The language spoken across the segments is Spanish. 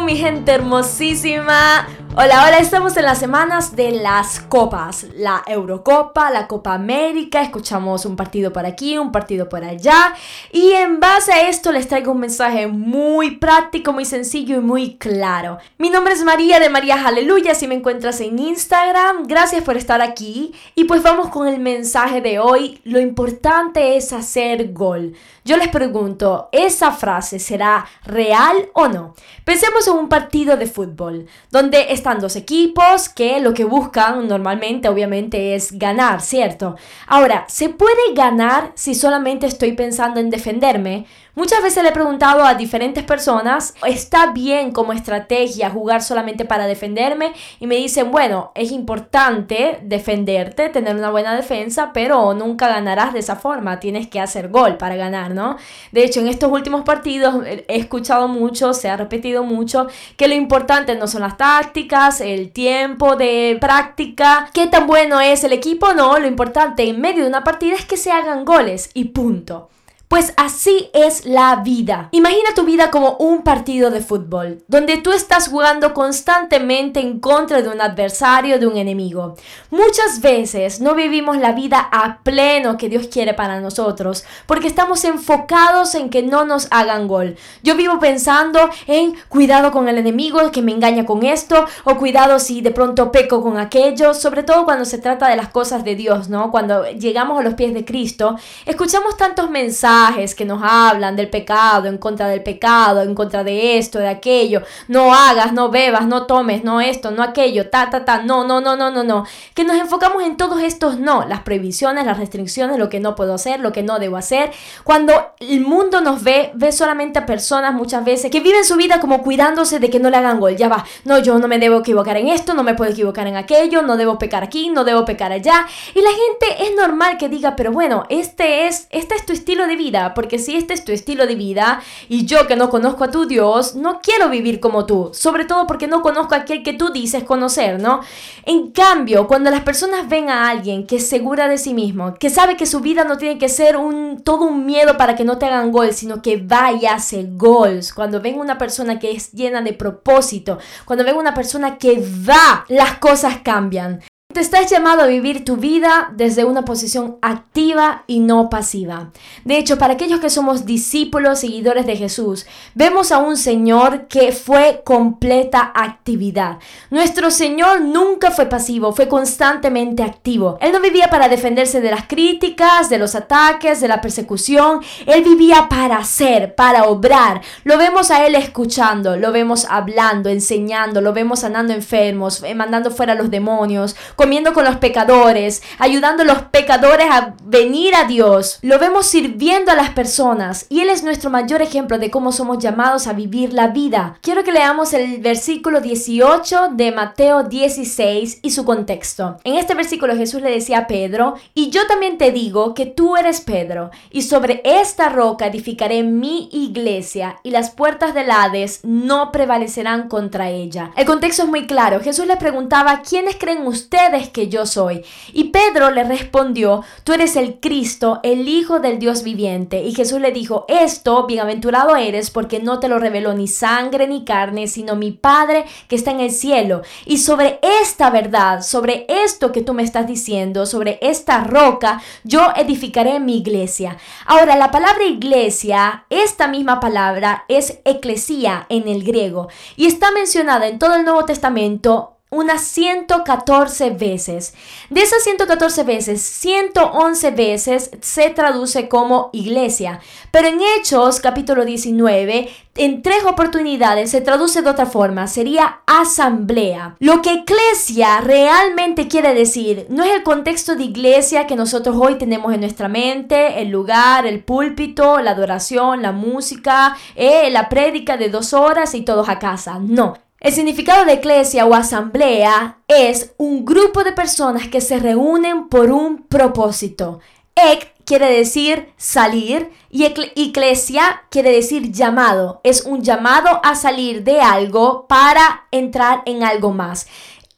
Mi gente hermosísima. Hola, hola, estamos en las semanas de las copas, la Eurocopa, la Copa América, escuchamos un partido por aquí, un partido por allá y en base a esto les traigo un mensaje muy práctico, muy sencillo y muy claro. Mi nombre es María de María Aleluya, si me encuentras en Instagram, gracias por estar aquí y pues vamos con el mensaje de hoy, lo importante es hacer gol. Yo les pregunto, ¿esa frase será real o no? Pensemos en un partido de fútbol donde están dos equipos que lo que buscan normalmente obviamente es ganar, ¿cierto? Ahora, ¿se puede ganar si solamente estoy pensando en defenderme? Muchas veces le he preguntado a diferentes personas, ¿está bien como estrategia jugar solamente para defenderme? Y me dicen, bueno, es importante defenderte, tener una buena defensa, pero nunca ganarás de esa forma, tienes que hacer gol para ganar, ¿no? De hecho, en estos últimos partidos he escuchado mucho, se ha repetido mucho, que lo importante no son las tácticas, el tiempo de práctica, qué tan bueno es el equipo, no, lo importante en medio de una partida es que se hagan goles y punto. Pues así es la vida. Imagina tu vida como un partido de fútbol, donde tú estás jugando constantemente en contra de un adversario, de un enemigo. Muchas veces no vivimos la vida a pleno que Dios quiere para nosotros, porque estamos enfocados en que no nos hagan gol. Yo vivo pensando en cuidado con el enemigo que me engaña con esto, o cuidado si de pronto peco con aquello, sobre todo cuando se trata de las cosas de Dios, ¿no? Cuando llegamos a los pies de Cristo, escuchamos tantos mensajes que nos hablan del pecado, en contra del pecado, en contra de esto, de aquello, no hagas, no bebas, no tomes, no esto, no aquello, ta, ta, ta, no, no, no, no, no, no, que nos enfocamos en todos estos no, las prohibiciones, las restricciones, lo que no puedo hacer, lo que no debo hacer, cuando el mundo nos ve, ve solamente a personas muchas veces que viven su vida como cuidándose de que no le hagan gol, ya va, no, yo no me debo equivocar en esto, no me puedo equivocar en aquello, no debo pecar aquí, no debo pecar allá, y la gente es normal que diga, pero bueno, este es, este es tu estilo de vida, porque si este es tu estilo de vida y yo que no conozco a tu Dios, no quiero vivir como tú, sobre todo porque no conozco a aquel que tú dices conocer, ¿no? En cambio, cuando las personas ven a alguien que es segura de sí mismo, que sabe que su vida no tiene que ser un, todo un miedo para que no te hagan gol, sino que vaya a hacer gols, cuando ven una persona que es llena de propósito, cuando ven una persona que va, las cosas cambian. Te estás llamado a vivir tu vida desde una posición activa y no pasiva. De hecho, para aquellos que somos discípulos, seguidores de Jesús, vemos a un Señor que fue completa actividad. Nuestro Señor nunca fue pasivo, fue constantemente activo. Él no vivía para defenderse de las críticas, de los ataques, de la persecución. Él vivía para hacer, para obrar. Lo vemos a Él escuchando, lo vemos hablando, enseñando, lo vemos sanando enfermos, eh, mandando fuera a los demonios comiendo con los pecadores, ayudando a los pecadores a venir a Dios. Lo vemos sirviendo a las personas y Él es nuestro mayor ejemplo de cómo somos llamados a vivir la vida. Quiero que leamos el versículo 18 de Mateo 16 y su contexto. En este versículo Jesús le decía a Pedro, y yo también te digo que tú eres Pedro, y sobre esta roca edificaré mi iglesia, y las puertas del Hades no prevalecerán contra ella. El contexto es muy claro. Jesús le preguntaba, ¿quiénes creen ustedes? Que yo soy. Y Pedro le respondió, tú eres el Cristo, el Hijo del Dios viviente. Y Jesús le dijo, esto, bienaventurado eres, porque no te lo reveló ni sangre ni carne, sino mi Padre que está en el cielo. Y sobre esta verdad, sobre esto que tú me estás diciendo, sobre esta roca, yo edificaré mi iglesia. Ahora, la palabra iglesia, esta misma palabra es eclesía en el griego y está mencionada en todo el Nuevo Testamento unas 114 veces. De esas 114 veces, 111 veces se traduce como iglesia. Pero en Hechos capítulo 19, en tres oportunidades se traduce de otra forma. Sería asamblea. Lo que iglesia realmente quiere decir no es el contexto de iglesia que nosotros hoy tenemos en nuestra mente, el lugar, el púlpito, la adoración, la música, eh, la prédica de dos horas y todos a casa. No. El significado de iglesia o asamblea es un grupo de personas que se reúnen por un propósito. Ek quiere decir salir y iglesia quiere decir llamado. Es un llamado a salir de algo para entrar en algo más.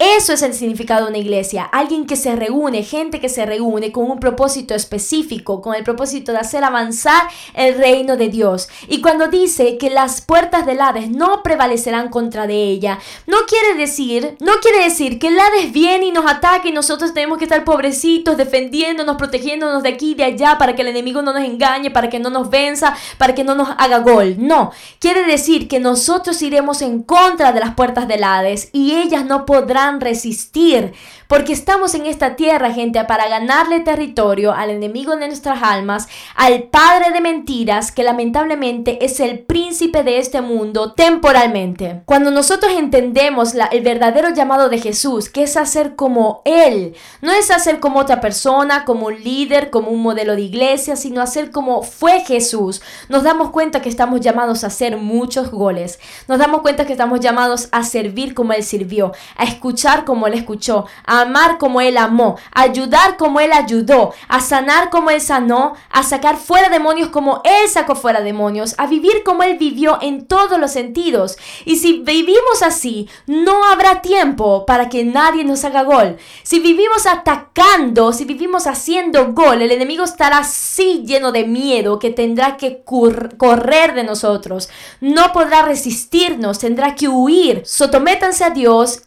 Eso es el significado de una iglesia. Alguien que se reúne, gente que se reúne con un propósito específico, con el propósito de hacer avanzar el reino de Dios. Y cuando dice que las puertas del Hades no prevalecerán contra de ella, no quiere decir, no quiere decir que el Hades viene y nos ataque y nosotros tenemos que estar pobrecitos, defendiéndonos, protegiéndonos de aquí y de allá para que el enemigo no nos engañe, para que no nos venza, para que no nos haga gol. No, quiere decir que nosotros iremos en contra de las puertas del Hades y ellas no podrán resistir, porque estamos en esta tierra, gente, para ganarle territorio al enemigo de nuestras almas, al padre de mentiras, que lamentablemente es el príncipe de este mundo temporalmente. Cuando nosotros entendemos el verdadero llamado de Jesús, que es hacer como Él, no es hacer como otra persona, como un líder, como un modelo de iglesia, sino hacer como fue Jesús, nos damos cuenta que estamos llamados a hacer muchos goles. Nos damos cuenta que estamos llamados a servir como Él sirvió, a escuchar como Él escuchó, a amar como Él amó, a ayudar como Él ayudó, a sanar como Él sanó, a sacar fuera demonios como Él sacó fuera demonios, a vivir como Él vivió en todos los sentidos. Y si vivimos así, no habrá tiempo para que nadie nos haga gol. Si vivimos atacando, si vivimos haciendo gol, el enemigo estará así lleno de miedo que tendrá que correr de nosotros. No podrá resistirnos, tendrá que huir. Sotométanse a Dios,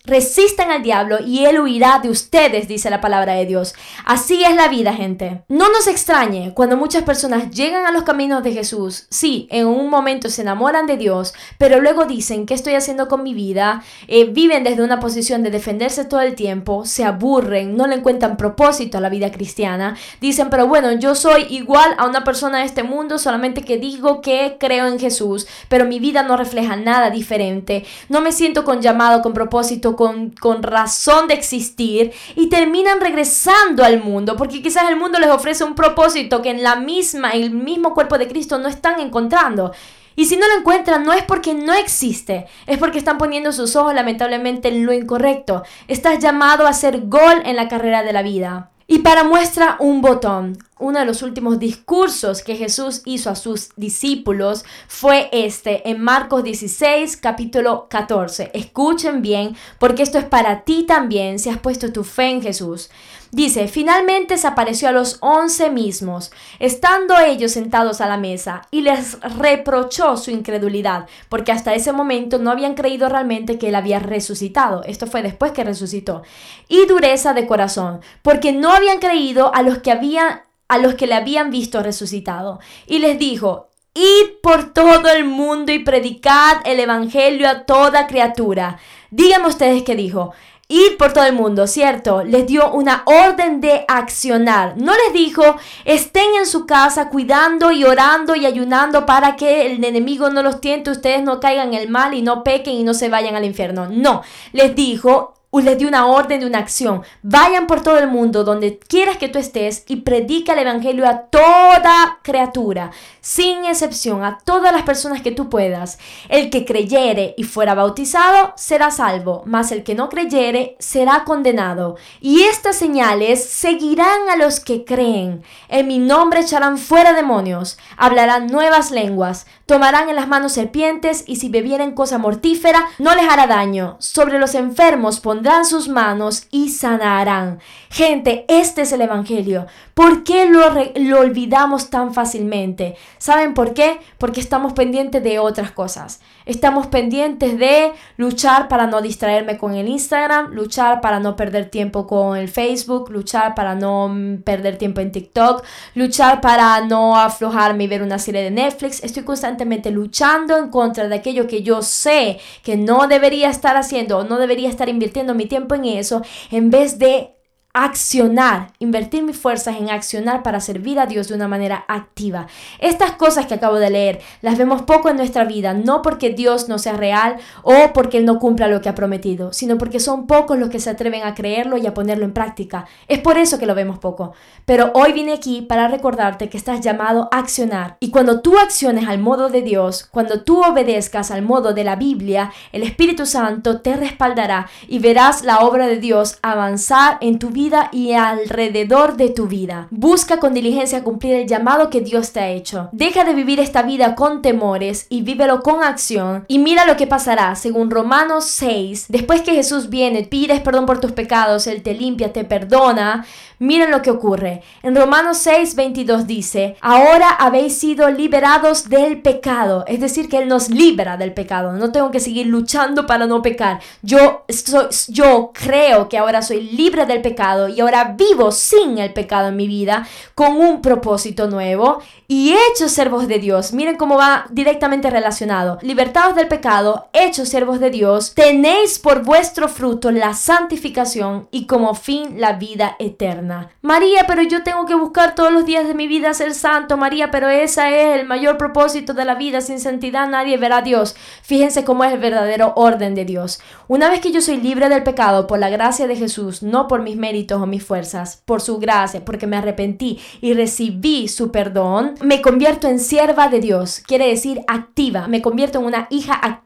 al diablo y él huirá de ustedes, dice la palabra de Dios. Así es la vida, gente. No nos extrañe cuando muchas personas llegan a los caminos de Jesús. Sí, en un momento se enamoran de Dios, pero luego dicen, ¿qué estoy haciendo con mi vida? Eh, viven desde una posición de defenderse todo el tiempo, se aburren, no le encuentran propósito a la vida cristiana. Dicen, pero bueno, yo soy igual a una persona de este mundo, solamente que digo que creo en Jesús, pero mi vida no refleja nada diferente. No me siento con llamado, con propósito, con con razón de existir y terminan regresando al mundo porque quizás el mundo les ofrece un propósito que en la misma, el mismo cuerpo de Cristo no están encontrando. Y si no lo encuentran, no es porque no existe, es porque están poniendo sus ojos lamentablemente en lo incorrecto. Estás llamado a hacer gol en la carrera de la vida. Y para muestra un botón, uno de los últimos discursos que Jesús hizo a sus discípulos fue este en Marcos 16, capítulo 14. Escuchen bien, porque esto es para ti también si has puesto tu fe en Jesús. Dice, finalmente se apareció a los once mismos, estando ellos sentados a la mesa, y les reprochó su incredulidad, porque hasta ese momento no habían creído realmente que él había resucitado. Esto fue después que resucitó. Y dureza de corazón, porque no habían creído a los que habían a los que le habían visto resucitado. Y les dijo, Id por todo el mundo y predicad el Evangelio a toda criatura. Díganme ustedes qué dijo. Ir por todo el mundo, ¿cierto? Les dio una orden de accionar. No les dijo, estén en su casa cuidando y orando y ayunando para que el enemigo no los tiente, ustedes no caigan en el mal y no pequen y no se vayan al infierno. No, les dijo, les dio una orden de una acción. Vayan por todo el mundo, donde quieras que tú estés, y predica el Evangelio a toda criatura, sin excepción, a todas las personas que tú puedas. El que creyere y fuera bautizado será salvo, mas el que no creyere será condenado. Y estas señales seguirán a los que creen. En mi nombre echarán fuera demonios, hablarán nuevas lenguas, tomarán en las manos serpientes, y si bebieren cosa mortífera, no les hará daño. Sobre los enfermos pondrán dan sus manos y sanarán. Gente, este es el Evangelio. ¿Por qué lo, lo olvidamos tan fácilmente? ¿Saben por qué? Porque estamos pendientes de otras cosas. Estamos pendientes de luchar para no distraerme con el Instagram, luchar para no perder tiempo con el Facebook, luchar para no mm, perder tiempo en TikTok, luchar para no aflojarme y ver una serie de Netflix. Estoy constantemente luchando en contra de aquello que yo sé que no debería estar haciendo o no debería estar invirtiendo mi tiempo en eso en vez de accionar, invertir mis fuerzas en accionar para servir a Dios de una manera activa. Estas cosas que acabo de leer las vemos poco en nuestra vida, no porque Dios no sea real o porque Él no cumpla lo que ha prometido, sino porque son pocos los que se atreven a creerlo y a ponerlo en práctica. Es por eso que lo vemos poco. Pero hoy vine aquí para recordarte que estás llamado a accionar. Y cuando tú acciones al modo de Dios, cuando tú obedezcas al modo de la Biblia, el Espíritu Santo te respaldará y verás la obra de Dios avanzar en tu vida y alrededor de tu vida. Busca con diligencia cumplir el llamado que Dios te ha hecho. Deja de vivir esta vida con temores y vívelo con acción. Y mira lo que pasará, según Romanos 6. Después que Jesús viene, pides perdón por tus pecados, Él te limpia, te perdona. Miren lo que ocurre. En Romanos 6, 22 dice, ahora habéis sido liberados del pecado. Es decir, que Él nos libra del pecado. No tengo que seguir luchando para no pecar. Yo, soy, yo creo que ahora soy libre del pecado y ahora vivo sin el pecado en mi vida con un propósito nuevo y hechos servos de Dios. Miren cómo va directamente relacionado. Libertados del pecado, hechos servos de Dios, tenéis por vuestro fruto la santificación y como fin la vida eterna. María, pero yo tengo que buscar todos los días de mi vida ser santo, María, pero ese es el mayor propósito de la vida. Sin santidad nadie verá a Dios. Fíjense cómo es el verdadero orden de Dios. Una vez que yo soy libre del pecado por la gracia de Jesús, no por mis méritos o mis fuerzas, por su gracia, porque me arrepentí y recibí su perdón, me convierto en sierva de Dios, quiere decir activa, me convierto en una hija activa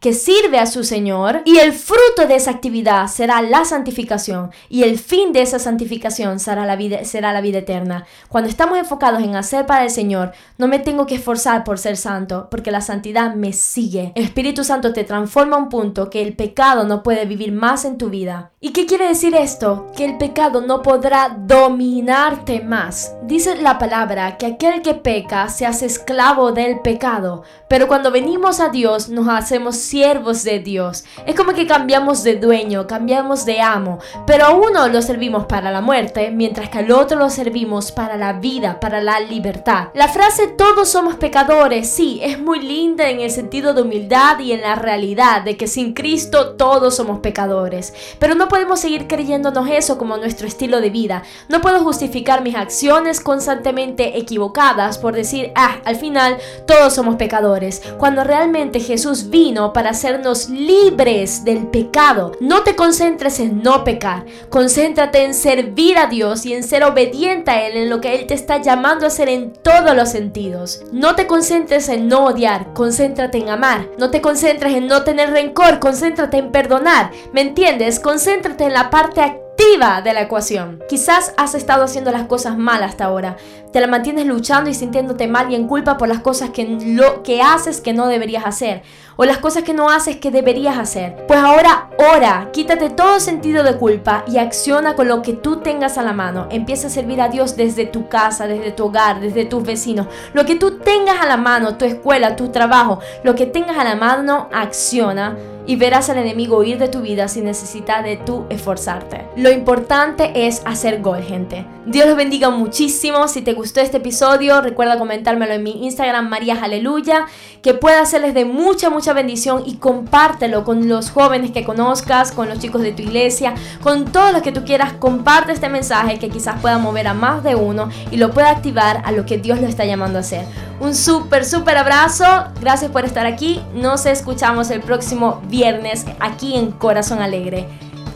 que sirve a su Señor y el fruto de esa actividad será la santificación y el fin de esa santificación será la vida, será la vida eterna. Cuando estamos enfocados en hacer para el Señor, no me tengo que esforzar por ser santo, porque la santidad me sigue. El Espíritu Santo te transforma a un punto que el pecado no puede vivir más en tu vida. ¿Y qué quiere decir esto? Que el pecado no podrá dominarte más. Dice la palabra que aquel que peca se hace esclavo del pecado, pero cuando venimos a Dios nos hacemos siervos de Dios. Es como que cambiamos de dueño, cambiamos de amo, pero a uno lo servimos para la muerte, mientras que al otro lo servimos para la vida, para la libertad. La frase todos somos pecadores, sí, es muy linda en el sentido de humildad y en la realidad de que sin Cristo todos somos pecadores, pero no podemos seguir creyéndonos eso como nuestro estilo de vida. No puedo justificar mis acciones constantemente equivocadas por decir, ah, al final todos somos pecadores, cuando realmente Jesús vino para hacernos libres del pecado. No te concentres en no pecar, concéntrate en servir a Dios y en ser obediente a Él en lo que Él te está llamando a hacer en todos los sentidos. No te concentres en no odiar, concéntrate en amar. No te concentres en no tener rencor, concéntrate en perdonar. ¿Me entiendes? Concéntrate en la parte activa de la ecuación. Quizás has estado haciendo las cosas mal hasta ahora. Te la mantienes luchando y sintiéndote mal y en culpa por las cosas que, lo, que haces que no deberías hacer. O las cosas que no haces que deberías hacer. Pues ahora ora, quítate todo sentido de culpa y acciona con lo que tú tengas a la mano. Empieza a servir a Dios desde tu casa, desde tu hogar, desde tus vecinos. Lo que tú tengas a la mano, tu escuela, tu trabajo, lo que tengas a la mano, acciona y verás al enemigo huir de tu vida sin necesidad de tú esforzarte. Lo importante es hacer gol, gente. Dios los bendiga muchísimo. Si te gustó este episodio, recuerda comentármelo en mi Instagram, María Aleluya, que pueda hacerles de mucha, mucha bendición y compártelo con los jóvenes que conozcas, con los chicos de tu iglesia, con todos los que tú quieras. Comparte este mensaje que quizás pueda mover a más de uno y lo pueda activar a lo que Dios lo está llamando a hacer. Un súper, súper abrazo. Gracias por estar aquí. Nos escuchamos el próximo viernes aquí en Corazón Alegre.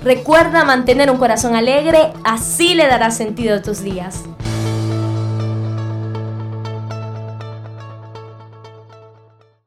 Recuerda mantener un corazón alegre, así le dará sentido a tus días.